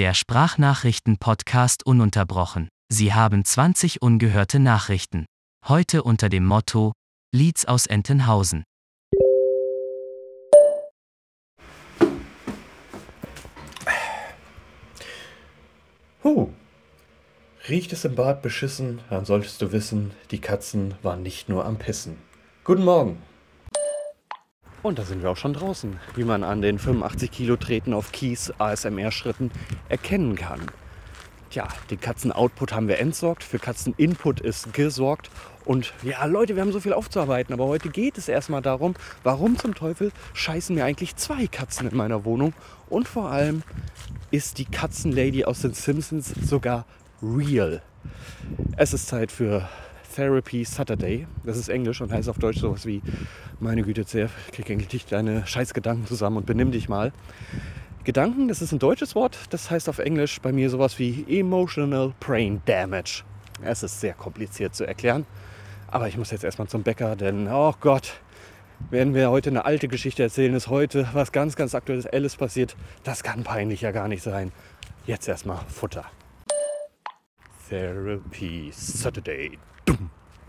Der Sprachnachrichten-Podcast ununterbrochen. Sie haben 20 ungehörte Nachrichten. Heute unter dem Motto Leads aus Entenhausen. Huh. Riecht es im Bad beschissen, dann solltest du wissen, die Katzen waren nicht nur am Pissen. Guten Morgen. Und da sind wir auch schon draußen, wie man an den 85 Kilo Treten auf Kies ASMR-Schritten erkennen kann. Tja, den Katzen-Output haben wir entsorgt, für Katzen-Input ist gesorgt. Und ja, Leute, wir haben so viel aufzuarbeiten, aber heute geht es erstmal darum, warum zum Teufel scheißen mir eigentlich zwei Katzen in meiner Wohnung? Und vor allem ist die Katzenlady aus den Simpsons sogar real. Es ist Zeit für Therapy Saturday. Das ist Englisch und heißt auf Deutsch sowas wie, meine Güte, sehr, krieg endlich deine Scheißgedanken zusammen und benimm dich mal. Gedanken, das ist ein deutsches Wort, das heißt auf Englisch bei mir sowas wie Emotional Brain Damage. Es ist sehr kompliziert zu erklären, aber ich muss jetzt erstmal zum Bäcker, denn, oh Gott, werden wir heute eine alte Geschichte erzählen, ist heute was ganz, ganz aktuelles passiert. Das kann peinlicher gar nicht sein. Jetzt erstmal Futter. Therapy Saturday.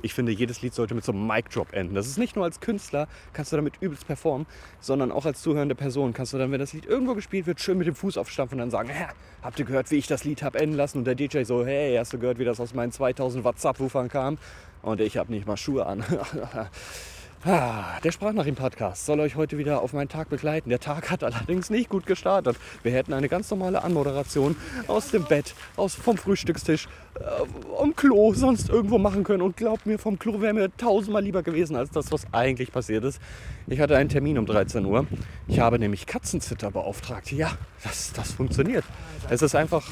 Ich finde, jedes Lied sollte mit so einem Mic-Drop enden. Das ist nicht nur als Künstler, kannst du damit übelst performen, sondern auch als zuhörende Person kannst du dann, wenn das Lied irgendwo gespielt wird, schön mit dem Fuß aufstampfen und dann sagen, Hä, habt ihr gehört, wie ich das Lied habe enden lassen? Und der DJ so, hey, hast du gehört, wie das aus meinen 2000 Watt Subwoofern kam? Und ich habe nicht mal Schuhe an. Der Sprachnachrichten-Podcast soll euch heute wieder auf meinen Tag begleiten. Der Tag hat allerdings nicht gut gestartet. Wir hätten eine ganz normale Anmoderation aus dem Bett, aus, vom Frühstückstisch, äh, am Klo, sonst irgendwo machen können. Und glaubt mir, vom Klo wäre mir tausendmal lieber gewesen als das, was eigentlich passiert ist. Ich hatte einen Termin um 13 Uhr. Ich habe nämlich Katzenzitter beauftragt. Ja, das, das funktioniert. Es ist einfach...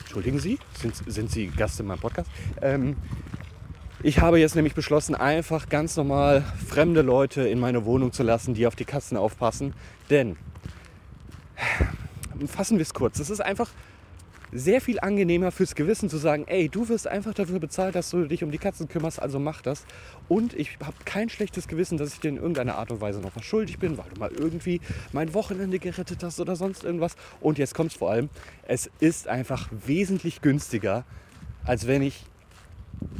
Entschuldigen Sie, sind, sind Sie Gast in meinem Podcast? Ähm, ich habe jetzt nämlich beschlossen, einfach ganz normal fremde Leute in meine Wohnung zu lassen, die auf die Katzen aufpassen. Denn, fassen wir es kurz, es ist einfach sehr viel angenehmer fürs Gewissen zu sagen, ey, du wirst einfach dafür bezahlt, dass du dich um die Katzen kümmerst, also mach das. Und ich habe kein schlechtes Gewissen, dass ich dir in irgendeiner Art und Weise noch was schuldig bin, weil du mal irgendwie mein Wochenende gerettet hast oder sonst irgendwas. Und jetzt kommt es vor allem, es ist einfach wesentlich günstiger, als wenn ich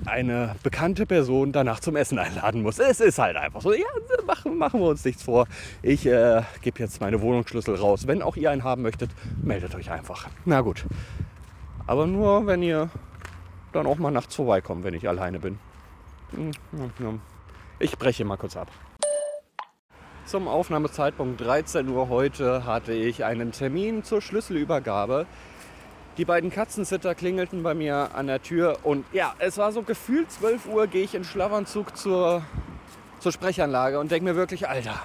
eine bekannte Person danach zum Essen einladen muss. Es ist halt einfach so. Ja, machen, machen wir uns nichts vor. Ich äh, gebe jetzt meine Wohnungsschlüssel raus. Wenn auch ihr einen haben möchtet, meldet euch einfach. Na gut. Aber nur, wenn ihr dann auch mal nachts vorbeikommt, wenn ich alleine bin. Hm, hm, hm. Ich breche mal kurz ab. Zum Aufnahmezeitpunkt 13 Uhr heute hatte ich einen Termin zur Schlüsselübergabe die beiden Katzensitter klingelten bei mir an der Tür und ja, es war so gefühlt 12 Uhr, gehe ich in Schlafanzug zur, zur Sprechanlage und denke mir wirklich, Alter,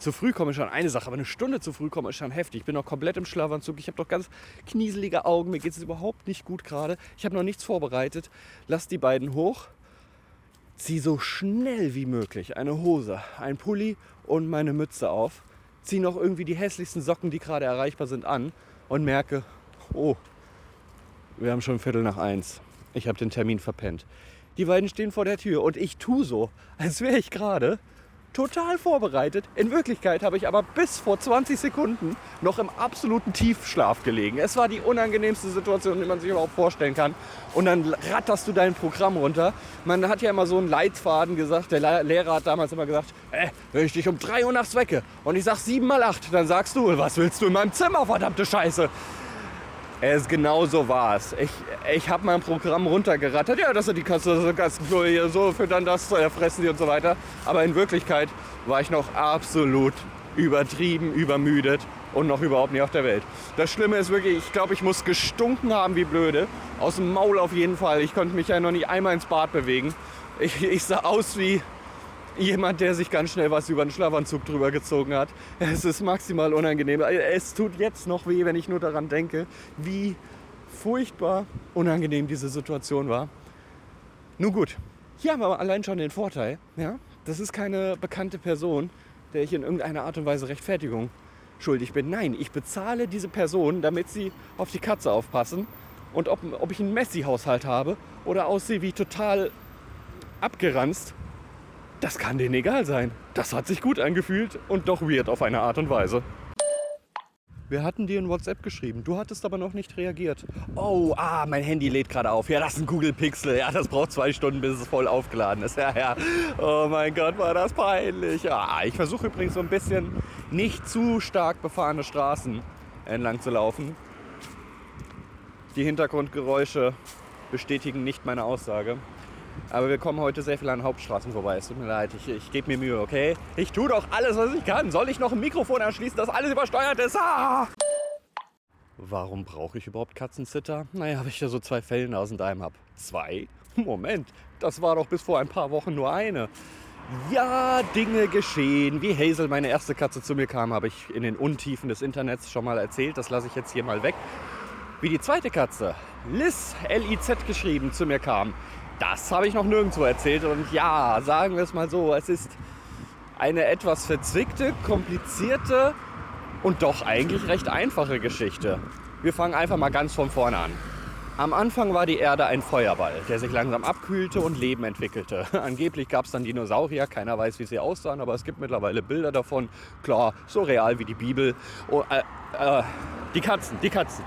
zu früh komme ich schon eine Sache, aber eine Stunde zu früh komme ich schon heftig. Ich bin noch komplett im Schlafanzug, ich habe doch ganz knieselige Augen, mir geht es überhaupt nicht gut gerade. Ich habe noch nichts vorbereitet. Lass die beiden hoch, zieh so schnell wie möglich eine Hose, ein Pulli und meine Mütze auf, zieh noch irgendwie die hässlichsten Socken, die gerade erreichbar sind, an und merke, oh, wir haben schon Viertel nach eins. Ich habe den Termin verpennt. Die beiden stehen vor der Tür und ich tue so, als wäre ich gerade total vorbereitet. In Wirklichkeit habe ich aber bis vor 20 Sekunden noch im absoluten Tiefschlaf gelegen. Es war die unangenehmste Situation, die man sich überhaupt vorstellen kann. Und dann ratterst du dein Programm runter. Man hat ja immer so einen Leitfaden gesagt. Der Lehrer hat damals immer gesagt, äh, wenn ich dich um 3 Uhr nachts wecke und ich sag 7 mal 8, dann sagst du, was willst du in meinem Zimmer, verdammte Scheiße. Es genau so war es. Ich, ich habe mein Programm runtergerattert. Ja, das sind die Kassenklo hier, so füttern das, äh, fressen sie und so weiter. Aber in Wirklichkeit war ich noch absolut übertrieben, übermüdet und noch überhaupt nicht auf der Welt. Das Schlimme ist wirklich, ich glaube, ich muss gestunken haben wie blöde. Aus dem Maul auf jeden Fall. Ich konnte mich ja noch nicht einmal ins Bad bewegen. Ich, ich sah aus wie, jemand, der sich ganz schnell was über den Schlafanzug drüber gezogen hat. Es ist maximal unangenehm. Es tut jetzt noch weh, wenn ich nur daran denke, wie furchtbar unangenehm diese Situation war. Nun gut, hier haben wir allein schon den Vorteil, ja, das ist keine bekannte Person, der ich in irgendeiner Art und Weise Rechtfertigung schuldig bin. Nein, ich bezahle diese Person, damit sie auf die Katze aufpassen. Und ob, ob ich einen Messi-Haushalt habe oder aussehe wie total abgeranzt, das kann denen egal sein. Das hat sich gut angefühlt und doch weird auf eine Art und Weise. Wir hatten dir in WhatsApp geschrieben. Du hattest aber noch nicht reagiert. Oh, ah, mein Handy lädt gerade auf. Ja, das ist ein Google Pixel. Ja, das braucht zwei Stunden, bis es voll aufgeladen ist. Ja, ja. Oh mein Gott, war das peinlich. Ja, ich versuche übrigens so ein bisschen nicht zu stark befahrene Straßen entlang zu laufen. Die Hintergrundgeräusche bestätigen nicht meine Aussage. Aber wir kommen heute sehr viel an Hauptstraßen vorbei. Es tut mir leid, ich, ich gebe mir Mühe, okay? Ich tue doch alles, was ich kann. Soll ich noch ein Mikrofon anschließen, das alles übersteuert ist? Ah! Warum brauche ich überhaupt Katzenzitter? Naja, habe ich ja so zwei Fellnasen daheim habe. Zwei? Moment, das war doch bis vor ein paar Wochen nur eine. Ja, Dinge geschehen. Wie Hazel, meine erste Katze, zu mir kam, habe ich in den Untiefen des Internets schon mal erzählt. Das lasse ich jetzt hier mal weg. Wie die zweite Katze, Liz, L-I-Z geschrieben, zu mir kam, das habe ich noch nirgendwo erzählt. Und ja, sagen wir es mal so, es ist eine etwas verzwickte, komplizierte und doch eigentlich recht einfache Geschichte. Wir fangen einfach mal ganz von vorne an. Am Anfang war die Erde ein Feuerball, der sich langsam abkühlte und Leben entwickelte. Angeblich gab es dann Dinosaurier, keiner weiß, wie sie aussahen, aber es gibt mittlerweile Bilder davon. Klar, so real wie die Bibel. Oh, äh, äh, die Katzen, die Katzen.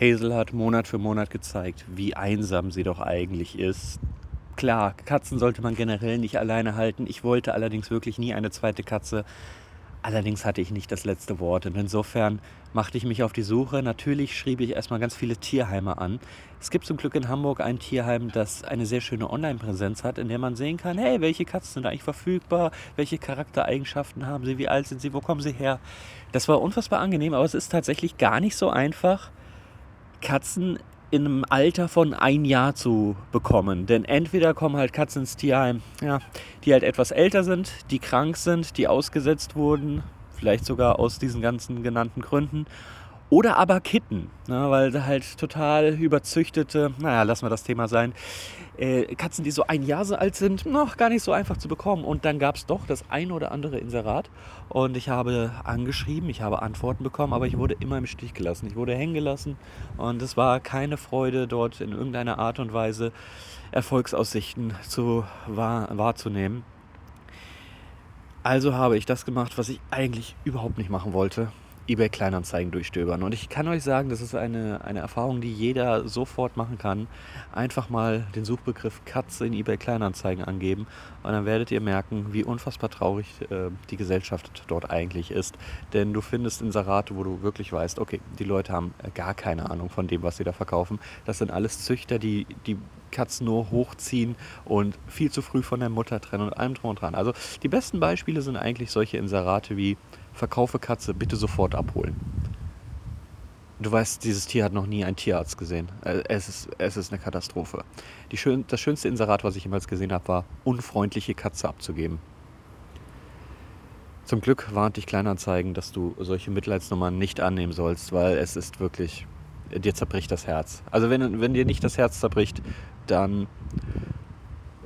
Hazel hat Monat für Monat gezeigt, wie einsam sie doch eigentlich ist. Klar, Katzen sollte man generell nicht alleine halten. Ich wollte allerdings wirklich nie eine zweite Katze. Allerdings hatte ich nicht das letzte Wort und insofern machte ich mich auf die Suche. Natürlich schrieb ich erstmal ganz viele Tierheime an. Es gibt zum Glück in Hamburg ein Tierheim, das eine sehr schöne Online-Präsenz hat, in der man sehen kann, hey, welche Katzen sind eigentlich verfügbar, welche Charaktereigenschaften haben sie, wie alt sind sie, wo kommen sie her. Das war unfassbar angenehm, aber es ist tatsächlich gar nicht so einfach, Katzen in einem Alter von ein Jahr zu bekommen. Denn entweder kommen halt Katzen ins Tierheim, ja, die halt etwas älter sind, die krank sind, die ausgesetzt wurden, vielleicht sogar aus diesen ganzen genannten Gründen. Oder aber Kitten, ne, weil halt total überzüchtete, naja, lassen wir das Thema sein, äh, Katzen, die so ein Jahr so alt sind, noch gar nicht so einfach zu bekommen. Und dann gab es doch das ein oder andere Inserat. Und ich habe angeschrieben, ich habe Antworten bekommen, aber ich wurde immer im Stich gelassen. Ich wurde hängen gelassen und es war keine Freude, dort in irgendeiner Art und Weise Erfolgsaussichten zu, wahr, wahrzunehmen. Also habe ich das gemacht, was ich eigentlich überhaupt nicht machen wollte eBay Kleinanzeigen durchstöbern. Und ich kann euch sagen, das ist eine, eine Erfahrung, die jeder sofort machen kann. Einfach mal den Suchbegriff Katze in eBay Kleinanzeigen angeben und dann werdet ihr merken, wie unfassbar traurig äh, die Gesellschaft dort eigentlich ist. Denn du findest Inserate, wo du wirklich weißt, okay, die Leute haben gar keine Ahnung von dem, was sie da verkaufen. Das sind alles Züchter, die die Katzen nur hochziehen und viel zu früh von der Mutter trennen und allem drum und dran. Also die besten Beispiele sind eigentlich solche Inserate wie verkaufe Katze, bitte sofort abholen. Du weißt, dieses Tier hat noch nie einen Tierarzt gesehen. Äh, es ist, es ist eine Katastrophe. Schön, das schönste Inserat, was ich jemals gesehen habe, war, unfreundliche Katze abzugeben. Zum Glück warnt dich Kleinanzeigen, dass du solche Mitleidsnummern nicht annehmen sollst, weil es ist wirklich, dir zerbricht das Herz. Also wenn, wenn dir nicht das Herz zerbricht, dann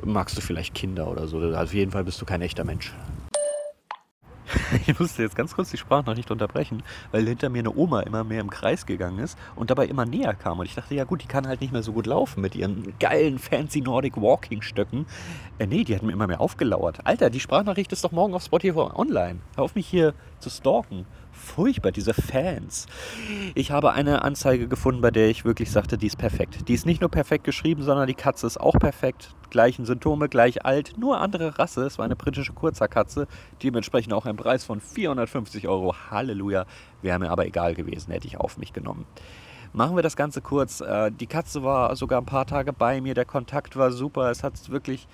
magst du vielleicht Kinder oder so. Auf jeden Fall bist du kein echter Mensch. Ich musste jetzt ganz kurz die Sprachnachricht unterbrechen, weil hinter mir eine Oma immer mehr im Kreis gegangen ist und dabei immer näher kam. Und ich dachte, ja gut, die kann halt nicht mehr so gut laufen mit ihren geilen, fancy Nordic Walking Stöcken. Äh, nee, die hat mir immer mehr aufgelauert. Alter, die Sprachnachricht ist doch morgen auf Spotify online. Hör auf mich hier zu stalken furchtbar, diese Fans. Ich habe eine Anzeige gefunden, bei der ich wirklich sagte, die ist perfekt. Die ist nicht nur perfekt geschrieben, sondern die Katze ist auch perfekt. Gleichen Symptome, gleich alt, nur andere Rasse. Es war eine britische Kurzerkatze, dementsprechend auch ein Preis von 450 Euro. Halleluja, wäre mir aber egal gewesen, hätte ich auf mich genommen. Machen wir das Ganze kurz. Äh, die Katze war sogar ein paar Tage bei mir, der Kontakt war super. Es hat wirklich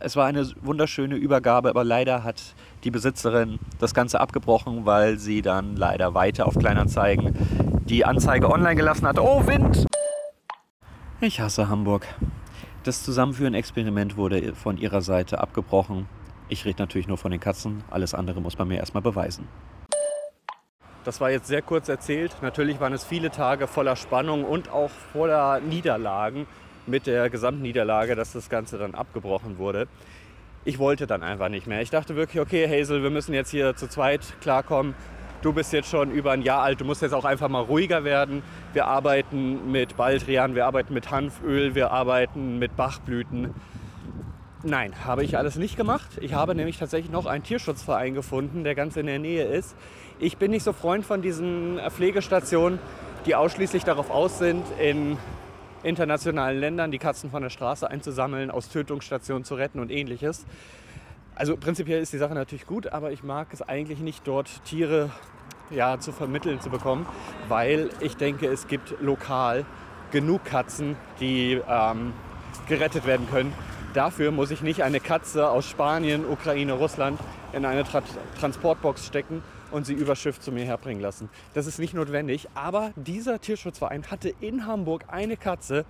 es war eine wunderschöne Übergabe, aber leider hat die Besitzerin das Ganze abgebrochen, weil sie dann leider weiter auf Kleinanzeigen die Anzeige online gelassen hat. Oh, Wind! Ich hasse Hamburg. Das Zusammenführen-Experiment wurde von ihrer Seite abgebrochen. Ich rede natürlich nur von den Katzen. Alles andere muss man mir erstmal beweisen. Das war jetzt sehr kurz erzählt. Natürlich waren es viele Tage voller Spannung und auch voller Niederlagen mit der Gesamtniederlage, dass das Ganze dann abgebrochen wurde. Ich wollte dann einfach nicht mehr. Ich dachte wirklich, okay, Hazel, wir müssen jetzt hier zu zweit klarkommen. Du bist jetzt schon über ein Jahr alt, du musst jetzt auch einfach mal ruhiger werden. Wir arbeiten mit Baldrian, wir arbeiten mit Hanföl, wir arbeiten mit Bachblüten. Nein, habe ich alles nicht gemacht. Ich habe nämlich tatsächlich noch einen Tierschutzverein gefunden, der ganz in der Nähe ist. Ich bin nicht so Freund von diesen Pflegestationen, die ausschließlich darauf aus sind, in internationalen Ländern die Katzen von der Straße einzusammeln, aus Tötungsstationen zu retten und ähnliches. Also prinzipiell ist die Sache natürlich gut, aber ich mag es eigentlich nicht dort Tiere ja, zu vermitteln zu bekommen, weil ich denke, es gibt lokal genug Katzen, die ähm, gerettet werden können. Dafür muss ich nicht eine Katze aus Spanien, Ukraine, Russland in eine Tra Transportbox stecken und sie über Schiff zu mir herbringen lassen. Das ist nicht notwendig, aber dieser Tierschutzverein hatte in Hamburg eine Katze,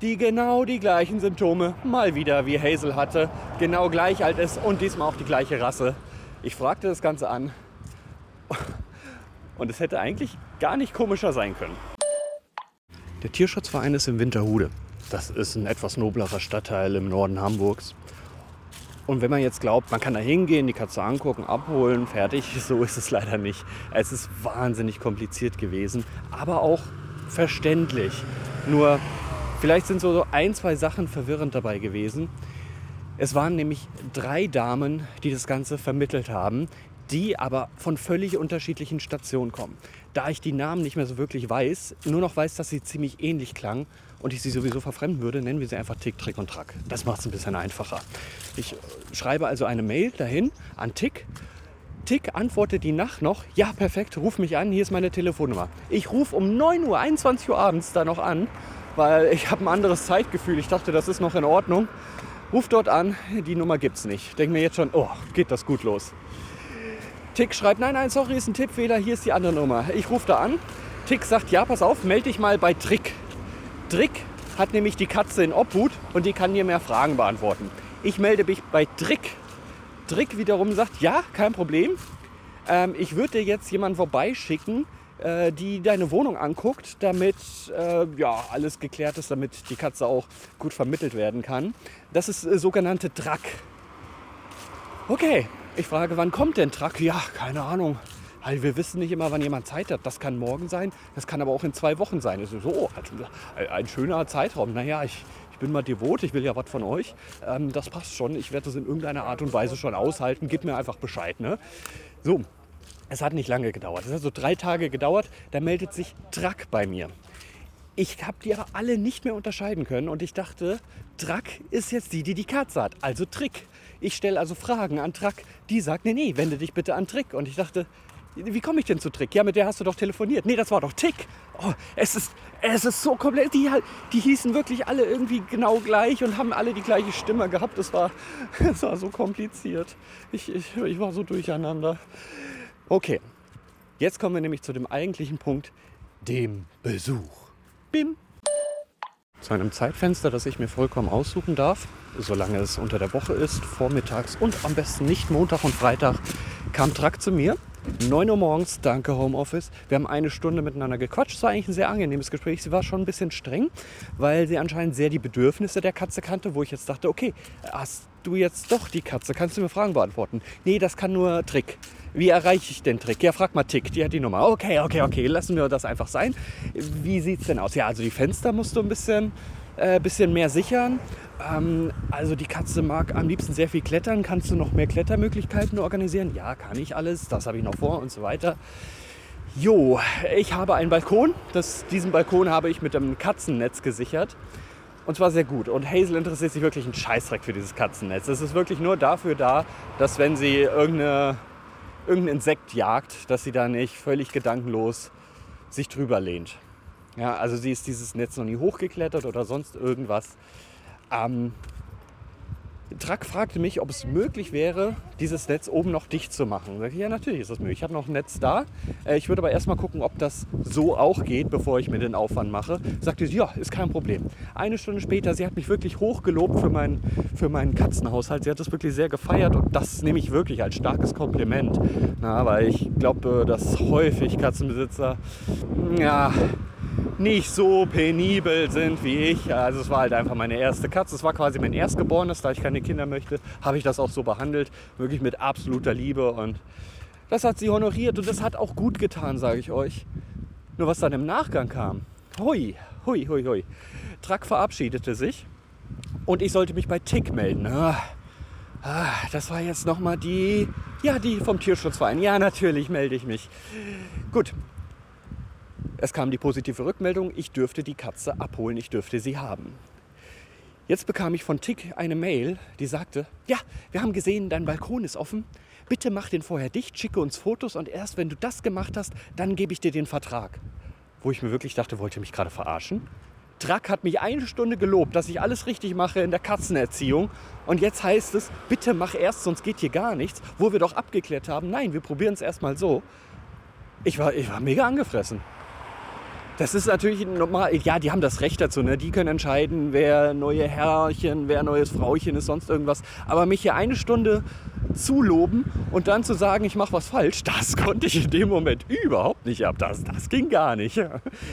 die genau die gleichen Symptome mal wieder wie Hazel hatte, genau gleich alt ist und diesmal auch die gleiche Rasse. Ich fragte das Ganze an und es hätte eigentlich gar nicht komischer sein können. Der Tierschutzverein ist in Winterhude. Das ist ein etwas noblerer Stadtteil im Norden Hamburgs. Und wenn man jetzt glaubt, man kann da hingehen, die Katze angucken, abholen, fertig, so ist es leider nicht. Es ist wahnsinnig kompliziert gewesen, aber auch verständlich. Nur vielleicht sind so ein, zwei Sachen verwirrend dabei gewesen. Es waren nämlich drei Damen, die das Ganze vermittelt haben, die aber von völlig unterschiedlichen Stationen kommen. Da ich die Namen nicht mehr so wirklich weiß, nur noch weiß, dass sie ziemlich ähnlich klangen und ich sie sowieso verfremden würde, nennen wir sie einfach Tick, Trick und Track. Das macht es ein bisschen einfacher. Ich schreibe also eine Mail dahin an Tick. Tick antwortet die Nacht noch, ja perfekt, ruf mich an, hier ist meine Telefonnummer. Ich rufe um 9 Uhr, 21 Uhr abends da noch an, weil ich habe ein anderes Zeitgefühl. Ich dachte, das ist noch in Ordnung. Ruf dort an, die Nummer gibt es nicht. Denke mir jetzt schon, oh, geht das gut los. Tick schreibt, nein, nein, sorry, ist ein Tippfehler, hier ist die andere Nummer. Ich rufe da an. Tick sagt, ja, pass auf, melde dich mal bei Trick. Trick hat nämlich die Katze in Obhut und die kann dir mehr Fragen beantworten. Ich melde mich bei Trick. Trick wiederum sagt, ja, kein Problem. Ähm, ich würde dir jetzt jemanden vorbeischicken, äh, die deine Wohnung anguckt, damit äh, ja, alles geklärt ist, damit die Katze auch gut vermittelt werden kann. Das ist äh, sogenannte Track. Okay, ich frage, wann kommt denn Truck? Ja, keine Ahnung. Halt, wir wissen nicht immer, wann jemand Zeit hat. Das kann morgen sein, das kann aber auch in zwei Wochen sein. Ist so, ein schöner Zeitraum. Naja, ich, ich bin mal devot, ich will ja was von euch. Ähm, das passt schon. Ich werde das in irgendeiner Art und Weise schon aushalten. Gib mir einfach Bescheid. Ne? So, es hat nicht lange gedauert. Es hat so drei Tage gedauert. Da meldet sich Truck bei mir. Ich habe die aber alle nicht mehr unterscheiden können und ich dachte, Track ist jetzt die, die die Katze hat, also Trick. Ich stelle also Fragen an Track, die sagt, nee, nee, wende dich bitte an Trick. Und ich dachte, wie komme ich denn zu Trick? Ja, mit der hast du doch telefoniert. Nee, das war doch Tick. Oh, es ist, es ist so komplett. Die, die hießen wirklich alle irgendwie genau gleich und haben alle die gleiche Stimme gehabt. Das war, das war so kompliziert. Ich, ich, ich war so durcheinander. Okay, jetzt kommen wir nämlich zu dem eigentlichen Punkt, dem Besuch. Bim. Zu einem Zeitfenster, das ich mir vollkommen aussuchen darf, solange es unter der Woche ist, vormittags und am besten nicht Montag und Freitag, kam Track zu mir. 9 Uhr morgens, danke Homeoffice. Wir haben eine Stunde miteinander gequatscht. Es war eigentlich ein sehr angenehmes Gespräch. Sie war schon ein bisschen streng, weil sie anscheinend sehr die Bedürfnisse der Katze kannte, wo ich jetzt dachte, okay, hast du jetzt doch die Katze? Kannst du mir Fragen beantworten? Nee, das kann nur Trick. Wie erreiche ich den Trick? Ja, frag mal Tick, die hat die Nummer. Okay, okay, okay, lassen wir das einfach sein. Wie sieht es denn aus? Ja, also die Fenster musst du ein bisschen, äh, bisschen mehr sichern. Ähm, also die Katze mag am liebsten sehr viel klettern. Kannst du noch mehr Klettermöglichkeiten organisieren? Ja, kann ich alles. Das habe ich noch vor und so weiter. Jo, ich habe einen Balkon. Das, diesen Balkon habe ich mit einem Katzennetz gesichert. Und zwar sehr gut. Und Hazel interessiert sich wirklich einen Scheißdreck für dieses Katzennetz. Es ist wirklich nur dafür da, dass wenn sie irgendeine irgendein Insekt jagt, dass sie da nicht völlig gedankenlos sich drüber lehnt. Ja, also sie ist dieses Netz noch nie hochgeklettert oder sonst irgendwas. Ähm, Track fragte mich, ob es möglich wäre, dieses Netz oben noch dicht zu machen. Sag ich, ja, natürlich ist das möglich. Ich habe noch ein Netz da. Äh, ich würde aber erstmal gucken, ob das so auch geht, bevor ich mir den Aufwand mache. Sagte sie, ja, ist kein Problem. Eine Stunde später, sie hat mich wirklich hochgelobt für, mein, für meinen Katzenhaushalt. Sie hat das wirklich sehr gefeiert und das nehme ich wirklich als starkes Kompliment. Na, weil ich glaube, dass häufig Katzenbesitzer, ja, nicht so penibel sind wie ich. Also es war halt einfach meine erste Katze. Es war quasi mein Erstgeborenes, da ich keine Kinder möchte, habe ich das auch so behandelt. Wirklich mit absoluter Liebe und das hat sie honoriert und das hat auch gut getan, sage ich euch. Nur was dann im Nachgang kam, hui, hui, hui, hui. Track verabschiedete sich Und ich sollte mich bei Tick melden. Ah, ah, das war jetzt nochmal die, ja, die vom Tierschutzverein. Ja, natürlich melde ich mich. Gut. Es kam die positive Rückmeldung, ich dürfte die Katze abholen, ich dürfte sie haben. Jetzt bekam ich von Tick eine Mail, die sagte, ja, wir haben gesehen, dein Balkon ist offen. Bitte mach den vorher dicht, schicke uns Fotos und erst wenn du das gemacht hast, dann gebe ich dir den Vertrag. Wo ich mir wirklich dachte, wollte mich gerade verarschen? Track hat mich eine Stunde gelobt, dass ich alles richtig mache in der Katzenerziehung. Und jetzt heißt es, bitte mach erst, sonst geht hier gar nichts. Wo wir doch abgeklärt haben, nein, wir probieren es erstmal so. Ich war, ich war mega angefressen. Das ist natürlich normal. Ja, die haben das Recht dazu. Ne? Die können entscheiden, wer neue Herrchen, wer neues Frauchen ist, sonst irgendwas. Aber mich hier eine Stunde zuloben und dann zu sagen, ich mache was falsch, das konnte ich in dem Moment überhaupt nicht ab. Das, das ging gar nicht.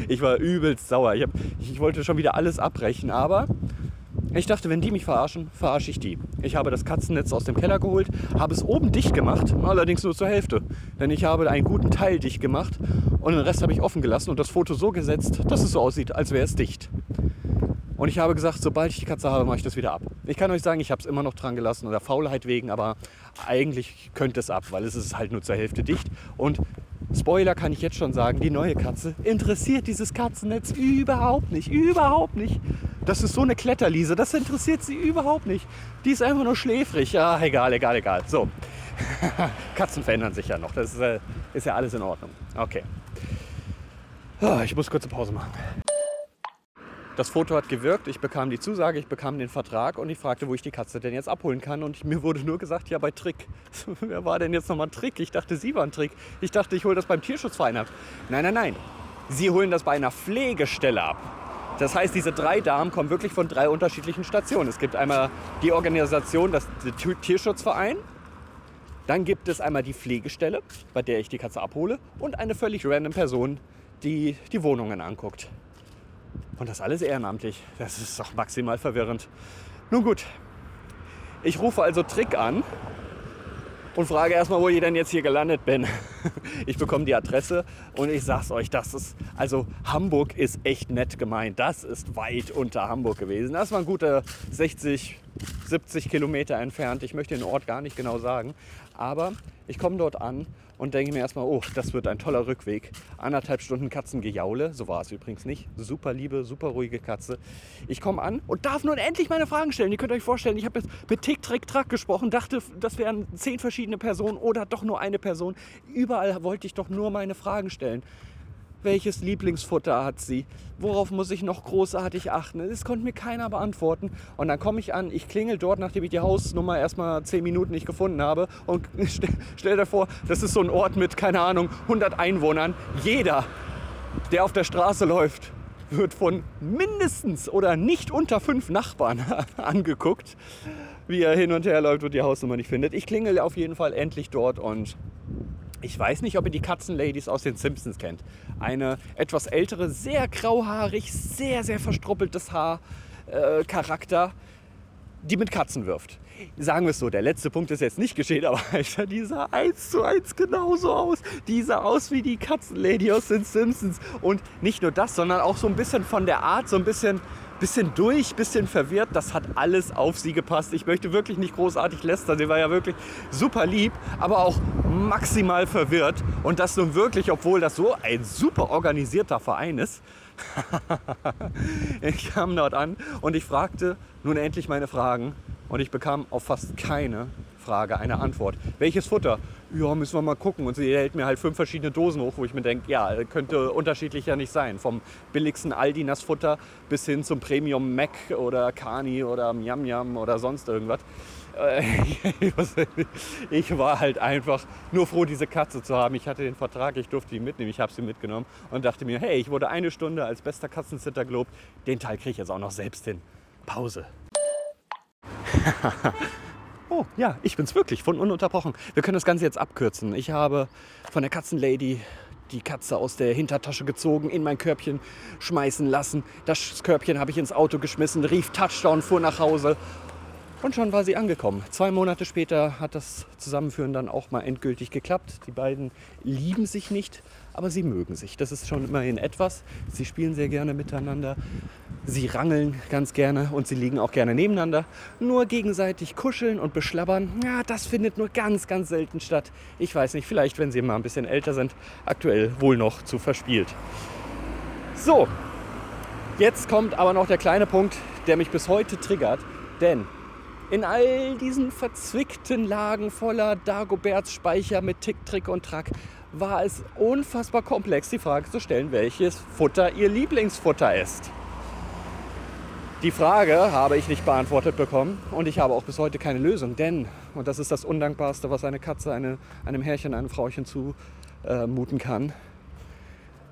Ich war übelst sauer. Ich, hab, ich wollte schon wieder alles abbrechen, aber ich dachte, wenn die mich verarschen, verarsche ich die. Ich habe das Katzennetz aus dem Keller geholt, habe es oben dicht gemacht, allerdings nur zur Hälfte. Denn ich habe einen guten Teil dicht gemacht und den Rest habe ich offen gelassen und das Foto so gesetzt, dass es so aussieht, als wäre es dicht. Und ich habe gesagt, sobald ich die Katze habe, mache ich das wieder ab. Ich kann euch sagen, ich habe es immer noch dran gelassen oder Faulheit wegen, aber eigentlich könnte es ab, weil es ist halt nur zur Hälfte dicht. Und Spoiler kann ich jetzt schon sagen, die neue Katze interessiert dieses Katzennetz überhaupt nicht. Überhaupt nicht. Das ist so eine Kletterliese, das interessiert sie überhaupt nicht. Die ist einfach nur schläfrig. Ja, egal, egal, egal. So. Katzen verändern sich ja noch. Das ist, äh, ist ja alles in Ordnung. Okay. Ah, ich muss kurze Pause machen. Das Foto hat gewirkt, ich bekam die Zusage, ich bekam den Vertrag und ich fragte, wo ich die Katze denn jetzt abholen kann. Und mir wurde nur gesagt, ja, bei Trick. Wer war denn jetzt nochmal Trick? Ich dachte, Sie waren Trick. Ich dachte, ich hole das beim Tierschutzverein ab. Nein, nein, nein. Sie holen das bei einer Pflegestelle ab. Das heißt, diese drei Damen kommen wirklich von drei unterschiedlichen Stationen. Es gibt einmal die Organisation, das Tierschutzverein. Dann gibt es einmal die Pflegestelle, bei der ich die Katze abhole. Und eine völlig random Person, die die Wohnungen anguckt. Und das alles ehrenamtlich. Das ist doch maximal verwirrend. Nun gut, ich rufe also Trick an und frage erstmal, wo ich denn jetzt hier gelandet bin. Ich bekomme die Adresse und ich sag's euch, das ist, also Hamburg ist echt nett gemeint. Das ist weit unter Hamburg gewesen. Das war ein guter 60, 70 Kilometer entfernt. Ich möchte den Ort gar nicht genau sagen. Aber ich komme dort an und denke mir erstmal, oh, das wird ein toller Rückweg. Anderthalb Stunden Katzengejaule, so war es übrigens nicht. Super liebe, super ruhige Katze. Ich komme an und darf nun endlich meine Fragen stellen. Ihr könnt euch vorstellen, ich habe jetzt mit Tick, Trick, Track gesprochen, dachte, das wären zehn verschiedene Personen oder doch nur eine Person. Überall wollte ich doch nur meine Fragen stellen. Welches Lieblingsfutter hat sie? Worauf muss ich noch großartig achten? Das konnte mir keiner beantworten. Und dann komme ich an, ich klingel dort, nachdem ich die Hausnummer erstmal 10 Minuten nicht gefunden habe. Und stell, stell dir vor, das ist so ein Ort mit, keine Ahnung, 100 Einwohnern. Jeder, der auf der Straße läuft, wird von mindestens oder nicht unter fünf Nachbarn angeguckt, wie er hin und her läuft und die Hausnummer nicht findet. Ich klingel auf jeden Fall endlich dort und ich weiß nicht, ob ihr die Katzenladies aus den Simpsons kennt. Eine etwas ältere, sehr grauhaarig, sehr, sehr verstruppeltes Haar, äh, Charakter, die mit Katzen wirft. Sagen wir es so, der letzte Punkt ist jetzt nicht geschehen, aber Alter, die sah eins zu eins genauso aus. Die sah aus wie die Katzenlady aus den Simpsons. Und nicht nur das, sondern auch so ein bisschen von der Art, so ein bisschen bisschen durch, bisschen verwirrt. Das hat alles auf sie gepasst. Ich möchte wirklich nicht großartig lästern. Sie war ja wirklich super lieb, aber auch maximal verwirrt. Und das nun wirklich, obwohl das so ein super organisierter Verein ist. ich kam dort an und ich fragte nun endlich meine Fragen und ich bekam auf fast keine Frage eine Antwort. Welches Futter? Ja, müssen wir mal gucken. Und sie hält mir halt fünf verschiedene Dosen hoch, wo ich mir denke, ja, könnte unterschiedlicher nicht sein. Vom billigsten Aldi Nassfutter bis hin zum Premium Mac oder Kani oder Miam Miam oder sonst irgendwas. Äh, ich war halt einfach nur froh, diese Katze zu haben. Ich hatte den Vertrag, ich durfte die mitnehmen, ich habe sie mitgenommen und dachte mir, hey, ich wurde eine Stunde als bester Katzensitter gelobt. Den Teil kriege ich jetzt auch noch selbst hin. Pause. Oh, ja, ich bin's wirklich, von ununterbrochen. Wir können das Ganze jetzt abkürzen. Ich habe von der Katzenlady die Katze aus der Hintertasche gezogen, in mein Körbchen schmeißen lassen. Das Körbchen habe ich ins Auto geschmissen, rief Touchdown, fuhr nach Hause. Und schon war sie angekommen. Zwei Monate später hat das Zusammenführen dann auch mal endgültig geklappt. Die beiden lieben sich nicht, aber sie mögen sich. Das ist schon immerhin etwas. Sie spielen sehr gerne miteinander. Sie rangeln ganz gerne und sie liegen auch gerne nebeneinander. Nur gegenseitig kuscheln und beschlabbern, ja, das findet nur ganz, ganz selten statt. Ich weiß nicht, vielleicht, wenn sie mal ein bisschen älter sind, aktuell wohl noch zu verspielt. So, jetzt kommt aber noch der kleine Punkt, der mich bis heute triggert. Denn in all diesen verzwickten Lagen voller Dagoberts Speicher mit Tick, Trick und Track war es unfassbar komplex, die Frage zu stellen, welches Futter ihr Lieblingsfutter ist. Die Frage habe ich nicht beantwortet bekommen und ich habe auch bis heute keine Lösung, denn, und das ist das Undankbarste, was eine Katze eine, einem Herrchen, einem Frauchen zumuten äh, kann,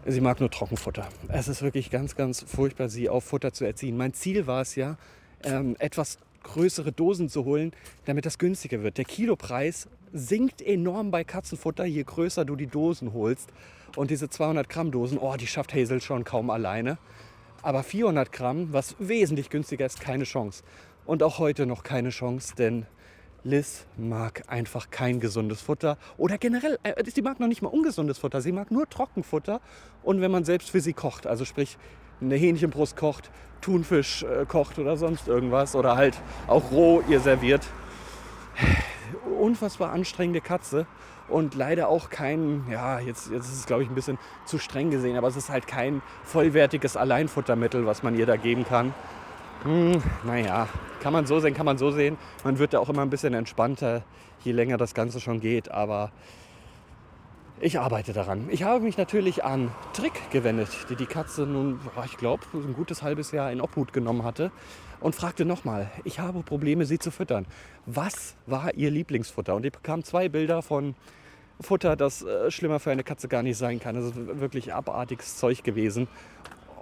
sie mag nur Trockenfutter. Es ist wirklich ganz, ganz furchtbar, sie auf Futter zu erziehen. Mein Ziel war es ja, ähm, etwas größere Dosen zu holen, damit das günstiger wird. Der Kilopreis sinkt enorm bei Katzenfutter, je größer du die Dosen holst. Und diese 200 Gramm Dosen, oh, die schafft Hazel schon kaum alleine. Aber 400 Gramm, was wesentlich günstiger ist, keine Chance. Und auch heute noch keine Chance, denn Liz mag einfach kein gesundes Futter. Oder generell, äh, sie mag noch nicht mal ungesundes Futter. Sie mag nur Trockenfutter. Und wenn man selbst für sie kocht, also sprich eine Hähnchenbrust kocht, Thunfisch äh, kocht oder sonst irgendwas. Oder halt auch roh ihr serviert. Unfassbar anstrengende Katze und leider auch kein, ja, jetzt, jetzt ist es glaube ich ein bisschen zu streng gesehen, aber es ist halt kein vollwertiges Alleinfuttermittel, was man ihr da geben kann. Hm, naja, kann man so sehen, kann man so sehen. Man wird da auch immer ein bisschen entspannter, je länger das Ganze schon geht, aber ich arbeite daran. Ich habe mich natürlich an Trick gewendet, die die Katze nun, ich glaube, ein gutes halbes Jahr in Obhut genommen hatte und fragte nochmal, ich habe Probleme, sie zu füttern. Was war ihr Lieblingsfutter? Und ich bekam zwei Bilder von Futter, das äh, schlimmer für eine Katze gar nicht sein kann. Das ist wirklich abartiges Zeug gewesen.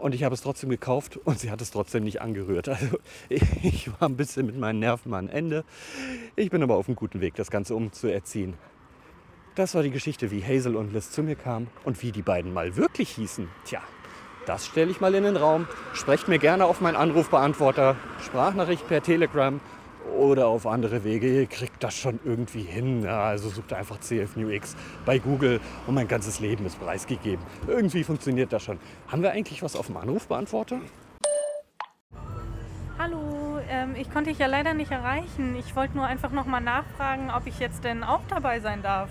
Und ich habe es trotzdem gekauft und sie hat es trotzdem nicht angerührt. Also ich war ein bisschen mit meinen Nerven am Ende. Ich bin aber auf einem guten Weg, das Ganze umzuerziehen. Das war die Geschichte, wie Hazel und Liz zu mir kamen und wie die beiden mal wirklich hießen. Tja, das stelle ich mal in den Raum. Sprecht mir gerne auf meinen Anrufbeantworter, Sprachnachricht per Telegram oder auf andere Wege. Ihr kriegt das schon irgendwie hin. Ja, also sucht einfach CF New X bei Google und mein ganzes Leben ist preisgegeben. Irgendwie funktioniert das schon. Haben wir eigentlich was auf dem Anrufbeantworter? Hallo, ähm, ich konnte dich ja leider nicht erreichen. Ich wollte nur einfach noch mal nachfragen, ob ich jetzt denn auch dabei sein darf.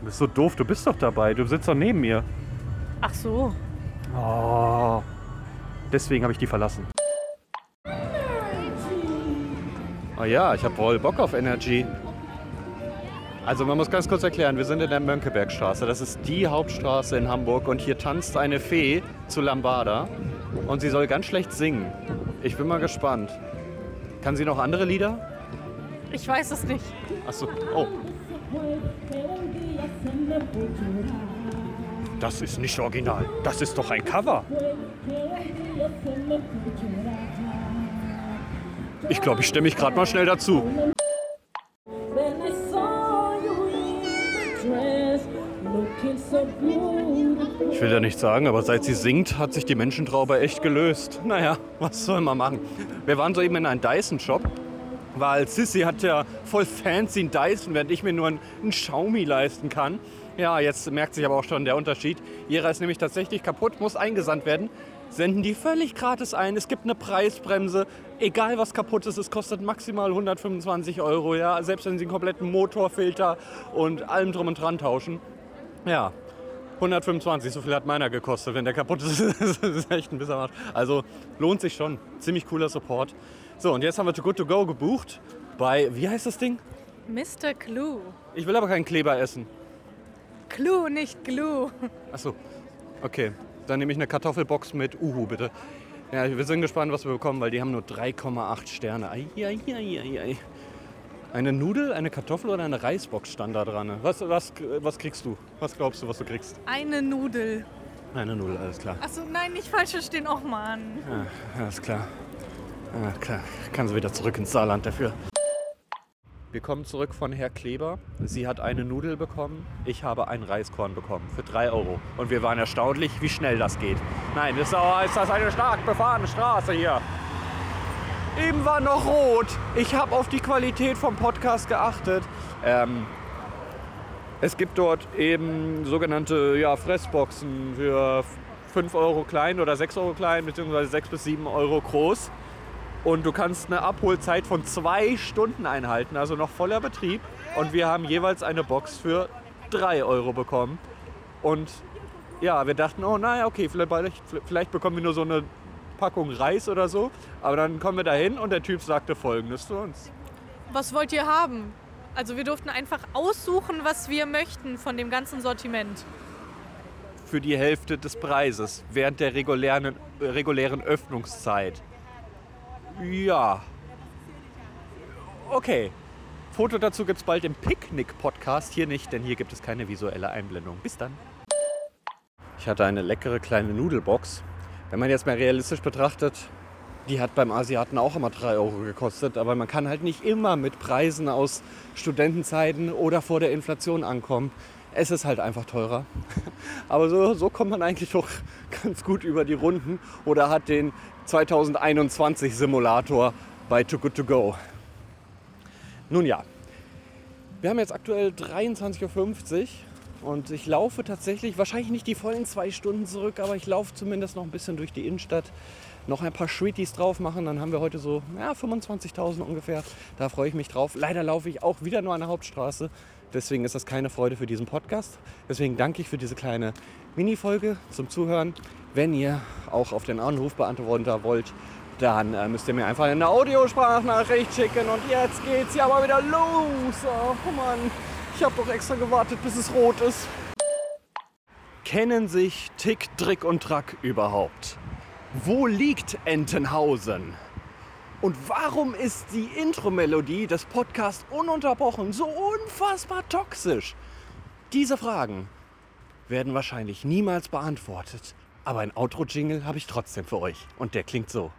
Du bist so doof, du bist doch dabei. Du sitzt doch neben mir. Ach so. Oh. Deswegen habe ich die verlassen. Oh ja, ich habe voll Bock auf Energy. Also man muss ganz kurz erklären, wir sind in der Mönckebergstraße. Das ist die Hauptstraße in Hamburg und hier tanzt eine Fee zu Lambada und sie soll ganz schlecht singen. Ich bin mal gespannt. Kann sie noch andere Lieder? Ich weiß es nicht. Achso, oh. Das ist nicht original. Das ist doch ein Cover. Ich glaube, ich stelle mich gerade mal schnell dazu. Ich will ja nicht sagen, aber seit sie singt, hat sich die Menschentraube echt gelöst. Naja, was soll man machen? Wir waren soeben in einem Dyson-Shop weil Sissy hat ja voll fancy einen Dyson, während ich mir nur einen, einen Xiaomi leisten kann. Ja, jetzt merkt sich aber auch schon der Unterschied. Ihrer ist nämlich tatsächlich kaputt, muss eingesandt werden. Senden die völlig gratis ein. Es gibt eine Preisbremse. Egal was kaputt ist, es kostet maximal 125 Euro. Ja, selbst wenn Sie einen kompletten Motorfilter und allem drum und dran tauschen. Ja, 125, so viel hat meiner gekostet. Wenn der kaputt ist, ist es echt ein bisschen Arsch. Also lohnt sich schon. Ziemlich cooler Support. So, und jetzt haben wir Too Good To Go gebucht bei, wie heißt das Ding? Mr. Clue. Ich will aber keinen Kleber essen. Clue, nicht Glue. Achso, okay. Dann nehme ich eine Kartoffelbox mit Uhu, bitte. Ja, wir sind gespannt, was wir bekommen, weil die haben nur 3,8 Sterne. Ai, ai, ai. Eine Nudel, eine Kartoffel oder eine Reisbox stand da dran? Was, was, was kriegst du? Was glaubst du, was du kriegst? Eine Nudel. Eine Nudel, alles klar. Achso, nein, nicht falsch verstehen. Och, Mann. Ja, alles klar. Ja, klar. Kann sie wieder zurück ins Saarland dafür. Wir kommen zurück von Herr Kleber. Sie hat eine Nudel bekommen, ich habe ein Reiskorn bekommen für 3 Euro. Und wir waren erstaunlich, wie schnell das geht. Nein, ist, ist das eine stark befahrene Straße hier. Eben war noch rot. Ich habe auf die Qualität vom Podcast geachtet. Ähm, Es gibt dort eben sogenannte ja, Fressboxen für 5 Euro klein oder 6 Euro klein, beziehungsweise 6 bis 7 Euro groß. Und du kannst eine Abholzeit von zwei Stunden einhalten, also noch voller Betrieb. Und wir haben jeweils eine Box für 3 Euro bekommen. Und ja, wir dachten, oh naja, okay, vielleicht, vielleicht bekommen wir nur so eine Packung Reis oder so. Aber dann kommen wir dahin und der Typ sagte folgendes zu uns. Was wollt ihr haben? Also wir durften einfach aussuchen, was wir möchten von dem ganzen Sortiment. Für die Hälfte des Preises während der regulären, regulären Öffnungszeit. Ja. Okay. Foto dazu gibt es bald im Picknick-Podcast. Hier nicht, denn hier gibt es keine visuelle Einblendung. Bis dann. Ich hatte eine leckere kleine Nudelbox. Wenn man jetzt mal realistisch betrachtet, die hat beim Asiaten auch immer 3 Euro gekostet. Aber man kann halt nicht immer mit Preisen aus Studentenzeiten oder vor der Inflation ankommen. Es ist halt einfach teurer. Aber so, so kommt man eigentlich doch ganz gut über die Runden oder hat den 2021 Simulator bei Too Good To Go. Nun ja, wir haben jetzt aktuell 23.50 Uhr und ich laufe tatsächlich, wahrscheinlich nicht die vollen zwei Stunden zurück, aber ich laufe zumindest noch ein bisschen durch die Innenstadt. Noch ein paar Sweeties drauf machen, dann haben wir heute so ja, 25.000 ungefähr. Da freue ich mich drauf. Leider laufe ich auch wieder nur an der Hauptstraße. Deswegen ist das keine Freude für diesen Podcast. Deswegen danke ich für diese kleine Mini-Folge zum Zuhören. Wenn ihr auch auf den Anrufbeantworter wollt, dann äh, müsst ihr mir einfach eine Audiosprachnachricht schicken. Und jetzt geht's ja aber wieder los. Oh Mann, ich habe doch extra gewartet, bis es rot ist. Kennen sich Tick, Trick und Track überhaupt? Wo liegt Entenhausen? Und warum ist die Intro-Melodie des Podcasts ununterbrochen so unfassbar toxisch? Diese Fragen werden wahrscheinlich niemals beantwortet. Aber ein Outro-Jingle habe ich trotzdem für euch. Und der klingt so.